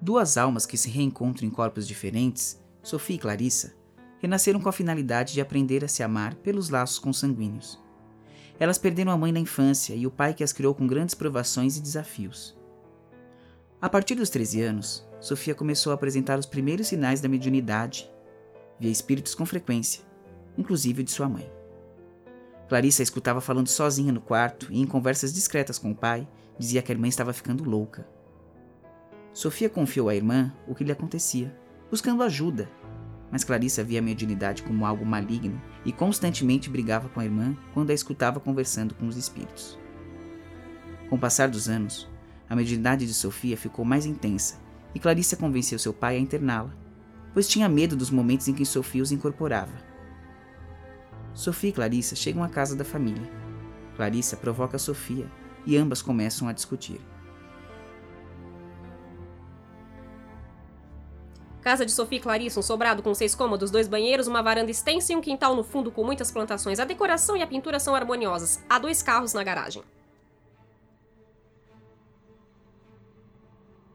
Duas almas que se reencontram em corpos diferentes, Sofia e Clarissa, renasceram com a finalidade de aprender a se amar pelos laços consanguíneos. Elas perderam a mãe na infância e o pai que as criou com grandes provações e desafios. A partir dos 13 anos, Sofia começou a apresentar os primeiros sinais da mediunidade, via espíritos com frequência, inclusive de sua mãe. Clarissa escutava falando sozinha no quarto e, em conversas discretas com o pai, dizia que a irmã estava ficando louca. Sofia confiou à irmã o que lhe acontecia, buscando ajuda, mas Clarissa via a mediunidade como algo maligno e constantemente brigava com a irmã quando a escutava conversando com os espíritos. Com o passar dos anos, a mediunidade de Sofia ficou mais intensa e Clarissa convenceu seu pai a interná-la, pois tinha medo dos momentos em que Sofia os incorporava. Sofia e Clarissa chegam à casa da família. Clarissa provoca Sofia e ambas começam a discutir. Casa de Sofia e Clarissa, um sobrado com seis cômodos, dois banheiros, uma varanda extensa e um quintal no fundo com muitas plantações. A decoração e a pintura são harmoniosas. Há dois carros na garagem.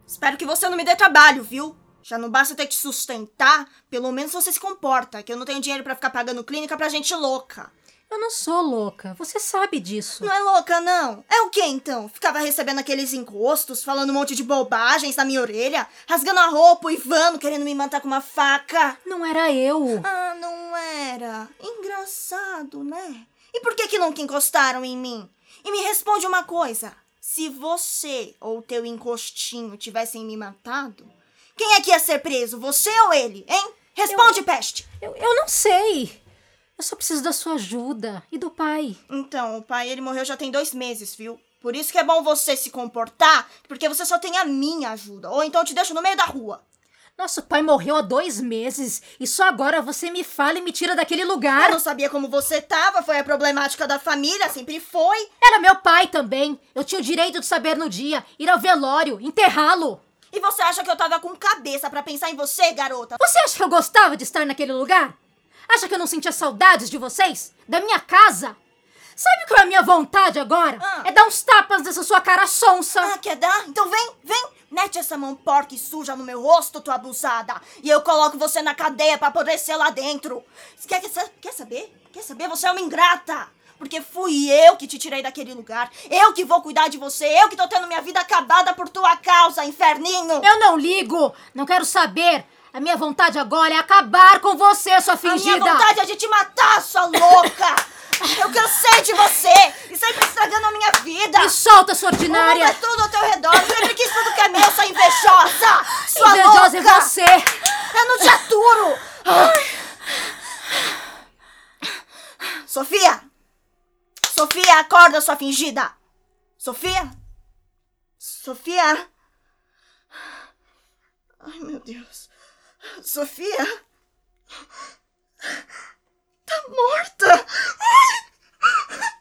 Espero que você não me dê trabalho, viu? Já não basta ter que sustentar, pelo menos você se comporta, que eu não tenho dinheiro para ficar pagando clínica pra gente louca. Eu não sou louca, você sabe disso. Não é louca, não. É o que então? Ficava recebendo aqueles encostos, falando um monte de bobagens na minha orelha, rasgando a roupa, Ivano querendo me matar com uma faca. Não era eu. Ah, não era. Engraçado, né? E por que que nunca encostaram em mim? E me responde uma coisa. Se você ou teu encostinho tivessem me matado, quem é que ia ser preso? Você ou ele, hein? Responde, eu, peste! Eu, eu não sei. Eu só preciso da sua ajuda. E do pai? Então, o pai, ele morreu já tem dois meses, viu? Por isso que é bom você se comportar, porque você só tem a minha ajuda. Ou então eu te deixo no meio da rua. Nosso pai morreu há dois meses e só agora você me fala e me tira daquele lugar. Eu não sabia como você tava, foi a problemática da família, sempre foi. Era meu pai também. Eu tinha o direito de saber no dia, ir ao velório, enterrá-lo. E você acha que eu tava com cabeça para pensar em você, garota? Você acha que eu gostava de estar naquele lugar? Acha que eu não sentia saudades de vocês? Da minha casa? Sabe qual é a minha vontade agora? Ah. É dar uns tapas nessa sua cara sonsa. Ah, quer dar? Então vem, vem. Mete essa mão porca e suja no meu rosto, tua abusada. E eu coloco você na cadeia para poder ser lá dentro. Quer, quer, quer saber? Quer saber? Você é uma ingrata. Porque fui eu que te tirei daquele lugar. Eu que vou cuidar de você. Eu que tô tendo minha vida acabada por tua causa, inferninho. Eu não ligo. Não quero saber. A minha vontade agora é acabar com você, sua fingida. A minha vontade é de te matar, sua louca. Eu cansei de você e sempre estragando a minha vida. Me solta, sua ordinária. O mundo é tudo ao teu redor. Sempre quis tudo que é meu, sua invejosa. Sua invejosa louca. é você. Eu não te aturo. Sofia. Sofia, acorda, sua fingida. Sofia. Sofia. Ai, meu Deus. Sofia. Tá morta.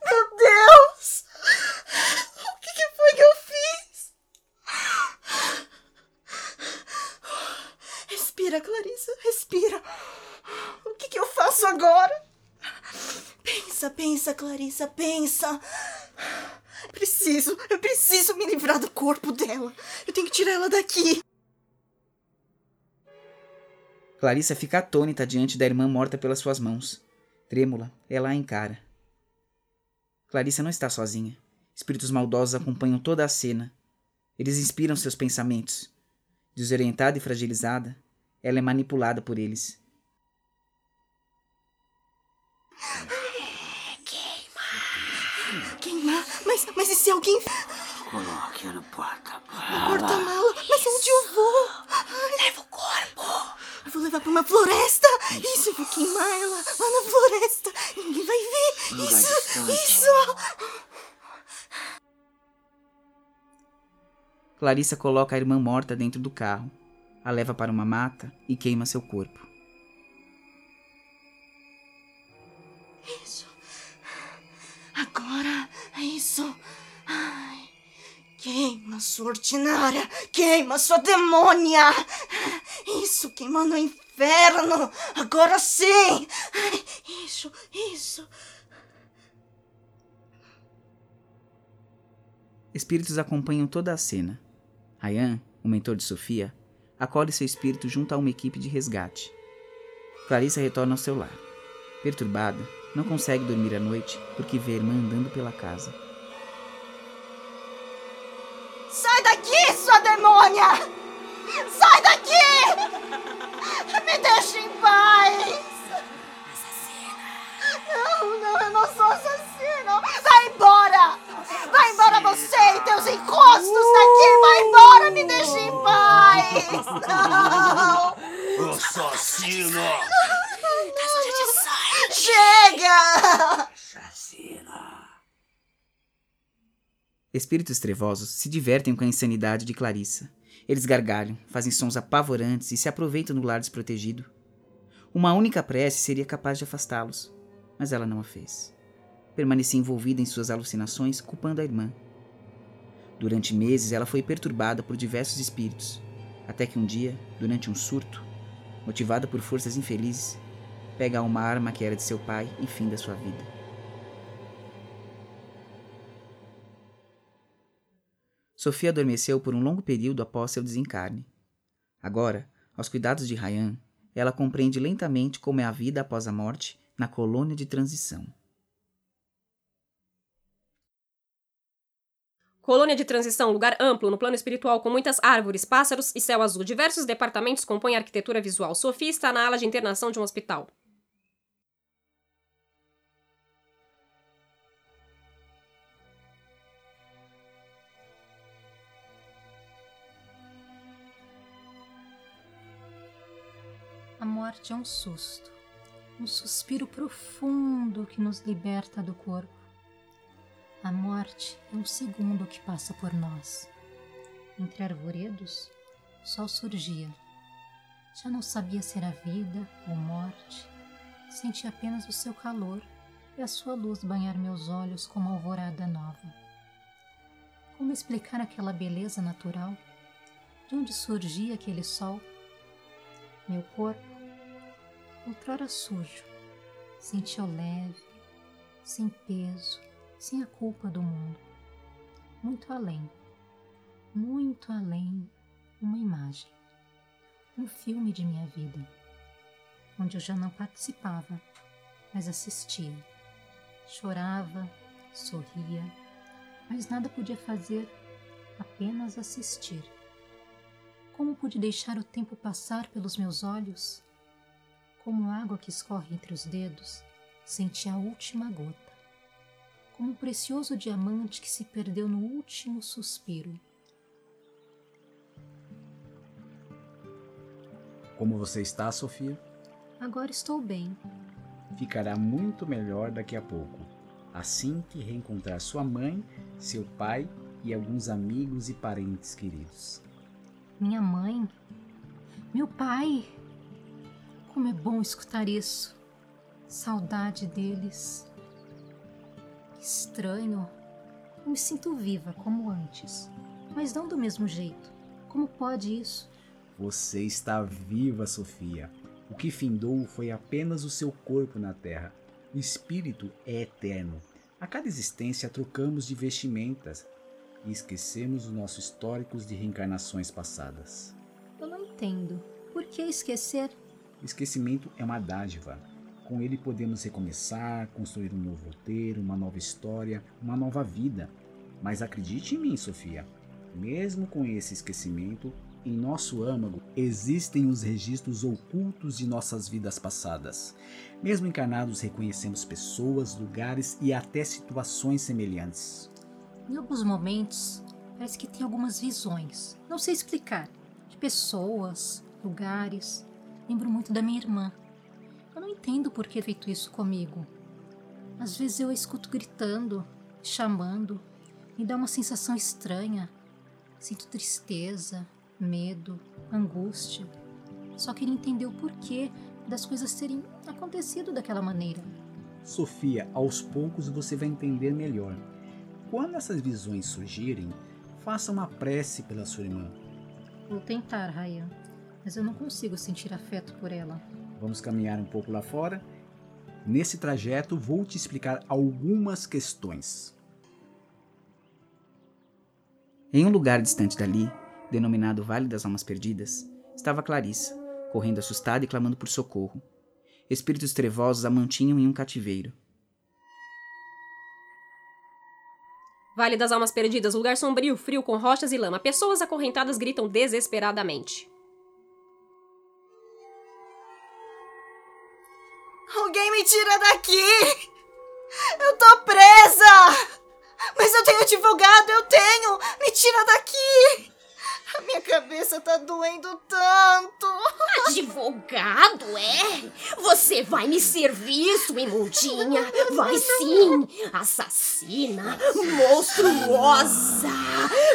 Meu Deus. O que, que foi que eu fiz? Respira, Clarissa, respira. O que, que eu faço agora? Pensa, pensa, Clarissa, pensa. Preciso, eu preciso me livrar do corpo dela. Eu tenho que tirar ela daqui. Clarissa fica atônita diante da irmã morta pelas suas mãos. Trêmula, ela a encara. Clarissa não está sozinha. Espíritos maldosos acompanham toda a cena. Eles inspiram seus pensamentos. Desorientada e fragilizada, ela é manipulada por eles. Queima! Queimar? Mas, mas e se alguém. Coloque no porta-mala. No porta-mala? Mas onde eu vou? Leva o vou levar pra uma floresta. Isso, eu vou queimar ela lá na floresta. Ninguém vai ver. Isso, isso. Clarissa coloca a irmã morta dentro do carro, a leva para uma mata e queima seu corpo. Isso. Agora, é isso. Ai. Queima, sua ordinária. Queima, sua demônia. Isso, queima no inferno. Agora sim. Ai, Isso, isso. Espíritos acompanham toda a cena. Ryan, o mentor de Sofia, acolhe seu espírito junto a uma equipe de resgate. Clarissa retorna ao seu lar. Perturbada, não consegue dormir à noite porque vê a irmã andando pela casa. Vai embora você e teus encostos daqui! Vai embora! Me deixe em paz! Não! Assassino! Chega! Assassina! Espíritos trevosos se divertem com a insanidade de Clarissa. Eles gargalham, fazem sons apavorantes e se aproveitam do lar desprotegido. Uma única prece seria capaz de afastá-los, mas ela não a fez. Permanecia envolvida em suas alucinações, culpando a irmã. Durante meses ela foi perturbada por diversos espíritos, até que um dia, durante um surto, motivada por forças infelizes, pega uma arma que era de seu pai e finda sua vida. Sofia adormeceu por um longo período após seu desencarne. Agora, aos cuidados de Ryan, ela compreende lentamente como é a vida após a morte na colônia de transição. Colônia de transição, lugar amplo no plano espiritual com muitas árvores, pássaros e céu azul. Diversos departamentos compõem a arquitetura visual. Sofia está na ala de internação de um hospital. A morte é um susto, um suspiro profundo que nos liberta do corpo. A morte é um segundo que passa por nós. Entre arvoredos, o sol surgia. Já não sabia se era vida ou morte. Senti apenas o seu calor e a sua luz banhar meus olhos como alvorada nova. Como explicar aquela beleza natural? De onde surgia aquele sol? Meu corpo, outrora sujo, sentia leve, sem peso, sem a culpa do mundo. Muito além, muito além, uma imagem, um filme de minha vida, onde eu já não participava, mas assistia. Chorava, sorria, mas nada podia fazer, apenas assistir. Como pude deixar o tempo passar pelos meus olhos? Como água que escorre entre os dedos, senti a última gota. Como um precioso diamante que se perdeu no último suspiro. Como você está, Sofia? Agora estou bem. Ficará muito melhor daqui a pouco, assim que reencontrar sua mãe, seu pai e alguns amigos e parentes queridos. Minha mãe? Meu pai? Como é bom escutar isso. Saudade deles. Estranho. Eu me sinto viva como antes, mas não do mesmo jeito. Como pode isso? Você está viva, Sofia. O que findou foi apenas o seu corpo na Terra. O espírito é eterno. A cada existência trocamos de vestimentas e esquecemos os nossos históricos de reencarnações passadas. Eu não entendo. Por que esquecer? O esquecimento é uma dádiva. Com ele podemos recomeçar, construir um novo roteiro, uma nova história, uma nova vida. Mas acredite em mim, Sofia. Mesmo com esse esquecimento, em nosso âmago existem os registros ocultos de nossas vidas passadas. Mesmo encarnados, reconhecemos pessoas, lugares e até situações semelhantes. Em alguns momentos, parece que tem algumas visões. Não sei explicar. De pessoas, lugares. Lembro muito da minha irmã. Eu não entendo por que é feito isso comigo. Às vezes eu a escuto gritando, chamando. Me dá uma sensação estranha. Sinto tristeza, medo, angústia. Só queria entender o porquê das coisas terem acontecido daquela maneira. Sofia, aos poucos você vai entender melhor. Quando essas visões surgirem, faça uma prece pela sua irmã. Vou tentar, Ryan, mas eu não consigo sentir afeto por ela. Vamos caminhar um pouco lá fora. Nesse trajeto, vou te explicar algumas questões. Em um lugar distante dali, denominado Vale das Almas Perdidas, estava Clarissa, correndo assustada e clamando por socorro. Espíritos trevosos a mantinham em um cativeiro. Vale das Almas Perdidas, lugar sombrio, frio, com rochas e lama. Pessoas acorrentadas gritam desesperadamente. Alguém me tira daqui! Eu tô presa! Mas eu tenho advogado, eu tenho! Me tira daqui! A minha cabeça tá doendo tanto! Advogado, é? Você vai me servir, sua imundinha? Vai sim! Assassina! Monstruosa!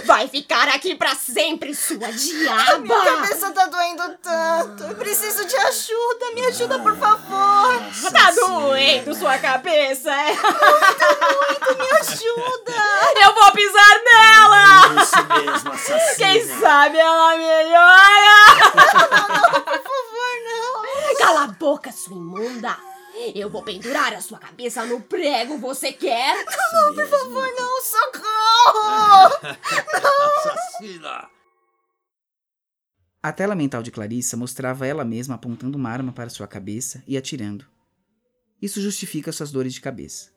Vai ficar aqui pra sempre, sua diaba! Minha cabeça tá doendo tanto! Eu preciso de ajuda! Me ajuda, por favor! Tá doendo sua cabeça, é? Me ajuda! Eu vou pisar nela! Isso mesmo, assassina. Quem sabe ela melhora! Por favor, não! Cala a boca, sua imunda! Eu vou pendurar a sua cabeça no prego, você quer? Não, por favor, Não, socorro! Assassina. A tela mental de Clarissa mostrava ela mesma apontando uma arma para sua cabeça e atirando. Isso justifica suas dores de cabeça.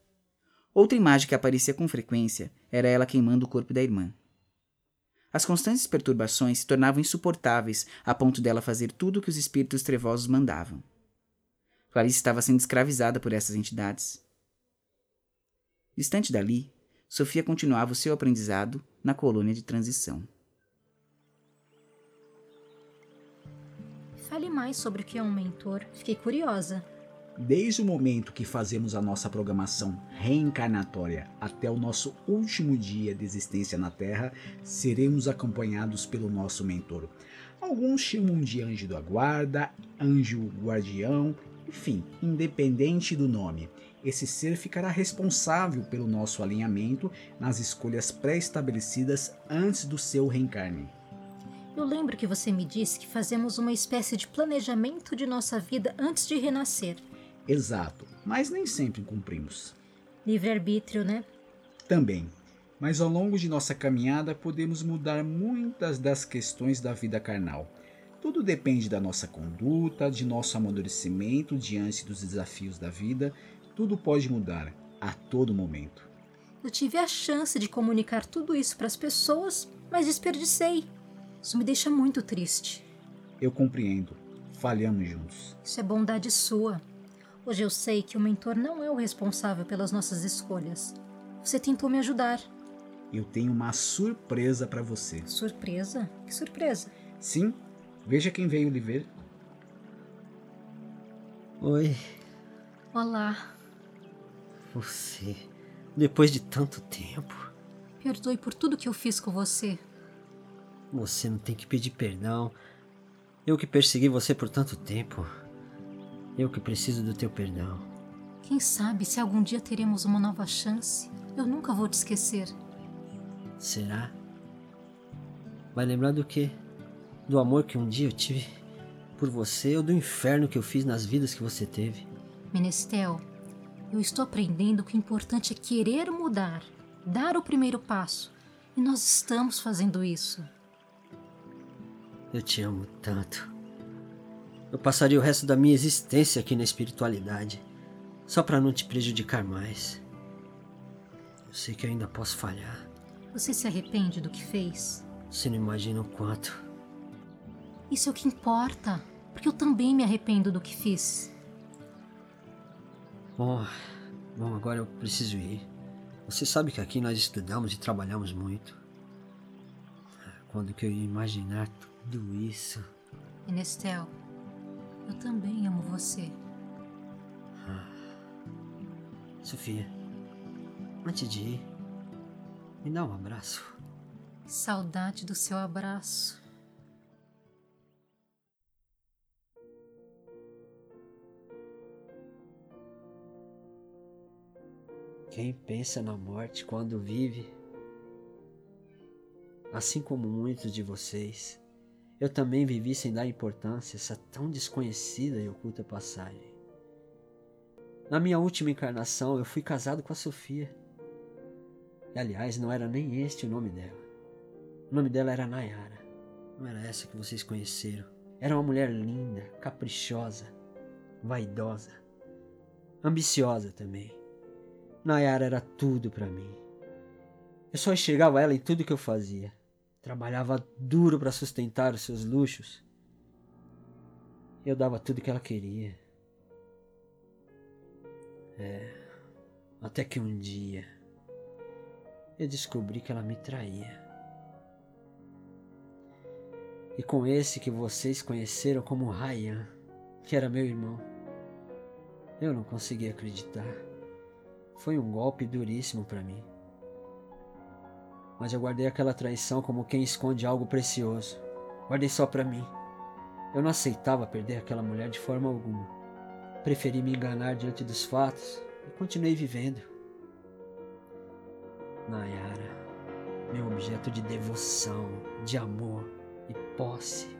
Outra imagem que aparecia com frequência era ela queimando o corpo da irmã. As constantes perturbações se tornavam insuportáveis a ponto dela fazer tudo o que os espíritos trevosos mandavam. Clarice estava sendo escravizada por essas entidades. Distante dali, Sofia continuava o seu aprendizado na colônia de transição. Fale mais sobre o que é um mentor. Fiquei curiosa. Desde o momento que fazemos a nossa programação reencarnatória até o nosso último dia de existência na Terra, seremos acompanhados pelo nosso mentor. Alguns chamam de anjo da guarda, anjo guardião, enfim, independente do nome. Esse ser ficará responsável pelo nosso alinhamento nas escolhas pré-estabelecidas antes do seu reencarne. Eu lembro que você me disse que fazemos uma espécie de planejamento de nossa vida antes de renascer. Exato, mas nem sempre cumprimos. Livre-arbítrio, né? Também. Mas ao longo de nossa caminhada podemos mudar muitas das questões da vida carnal. Tudo depende da nossa conduta, de nosso amadurecimento diante dos desafios da vida. Tudo pode mudar a todo momento. Eu tive a chance de comunicar tudo isso para as pessoas, mas desperdicei. Isso me deixa muito triste. Eu compreendo. Falhamos juntos. Isso é bondade sua. Hoje eu sei que o mentor não é o responsável pelas nossas escolhas. Você tentou me ajudar. Eu tenho uma surpresa para você. Surpresa? Que surpresa? Sim, veja quem veio lhe ver. Oi, Olá. você. Depois de tanto tempo, Perdoe por tudo que eu fiz com você. você não tem que pedir perdão. Eu que persegui você por tanto tempo. Eu que preciso do teu perdão. Quem sabe se algum dia teremos uma nova chance? Eu nunca vou te esquecer. Será? Vai lembrar do quê? Do amor que um dia eu tive por você ou do inferno que eu fiz nas vidas que você teve? Menestel, eu estou aprendendo que o importante é querer mudar, dar o primeiro passo. E nós estamos fazendo isso. Eu te amo tanto. Eu passaria o resto da minha existência aqui na espiritualidade, só para não te prejudicar mais. Eu sei que ainda posso falhar. Você se arrepende do que fez? Você não imagina o quanto. Isso é o que importa, porque eu também me arrependo do que fiz. Bom, bom, agora eu preciso ir. Você sabe que aqui nós estudamos e trabalhamos muito. Quando que eu ia imaginar tudo isso? Enestel, eu também amo você. Sofia, antes de ir, me dá um abraço. Saudade do seu abraço. Quem pensa na morte quando vive? Assim como muitos de vocês, eu também vivi sem dar importância a essa tão desconhecida e oculta passagem. Na minha última encarnação, eu fui casado com a Sofia. E, aliás, não era nem este o nome dela. O nome dela era Nayara. Não era essa que vocês conheceram. Era uma mulher linda, caprichosa, vaidosa, ambiciosa também. Nayara era tudo para mim. Eu só enxergava ela em tudo que eu fazia. Trabalhava duro para sustentar os seus luxos. Eu dava tudo que ela queria. É. Até que um dia eu descobri que ela me traía. E com esse que vocês conheceram como Ryan, que era meu irmão, eu não consegui acreditar. Foi um golpe duríssimo para mim. Mas eu guardei aquela traição como quem esconde algo precioso. Guardei só para mim. Eu não aceitava perder aquela mulher de forma alguma. Preferi me enganar diante dos fatos e continuei vivendo. Nayara, meu objeto de devoção, de amor e posse.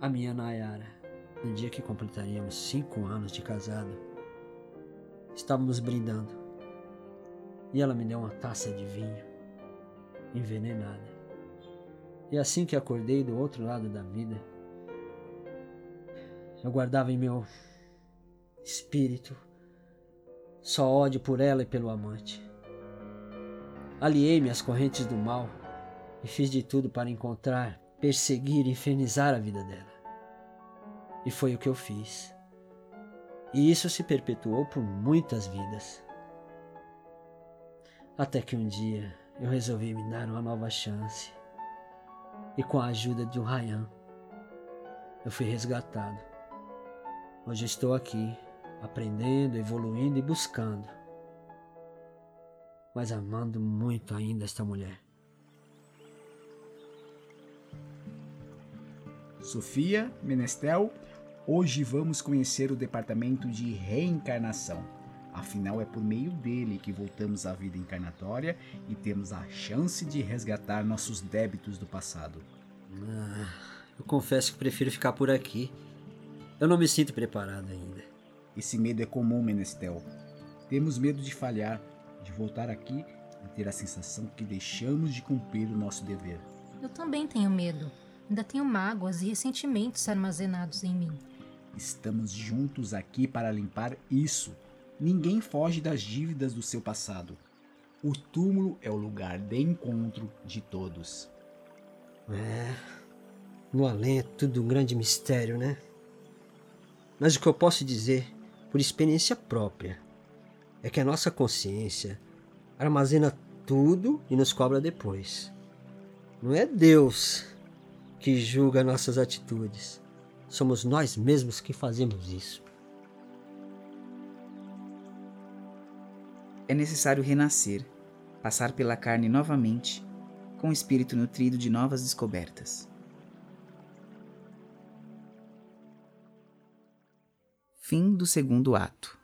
A minha Nayara, no dia que completaríamos cinco anos de casado, estávamos brindando e ela me deu uma taça de vinho envenenada. E assim que acordei do outro lado da vida, eu guardava em meu espírito só ódio por ela e pelo amante. Aliei-me às correntes do mal e fiz de tudo para encontrar, perseguir e infernizar a vida dela. E foi o que eu fiz. E isso se perpetuou por muitas vidas. Até que um dia eu resolvi me dar uma nova chance. E com a ajuda de um Ryan, eu fui resgatado. Hoje estou aqui, aprendendo, evoluindo e buscando mas amando muito ainda esta mulher. Sofia, Menestel, hoje vamos conhecer o departamento de reencarnação. Afinal, é por meio dele que voltamos à vida encarnatória e temos a chance de resgatar nossos débitos do passado. Ah, eu confesso que prefiro ficar por aqui. Eu não me sinto preparado ainda. Esse medo é comum, Menestel. Temos medo de falhar, de voltar aqui e ter a sensação que deixamos de cumprir o nosso dever. Eu também tenho medo. Ainda tenho mágoas e ressentimentos armazenados em mim. Estamos juntos aqui para limpar isso. Ninguém foge das dívidas do seu passado. O túmulo é o lugar de encontro de todos. É. No além é tudo um grande mistério, né? Mas o que eu posso dizer, por experiência própria, é que a nossa consciência armazena tudo e nos cobra depois. Não é Deus que julga nossas atitudes. Somos nós mesmos que fazemos isso. É necessário renascer, passar pela carne novamente, com o espírito nutrido de novas descobertas. Fim do segundo ato.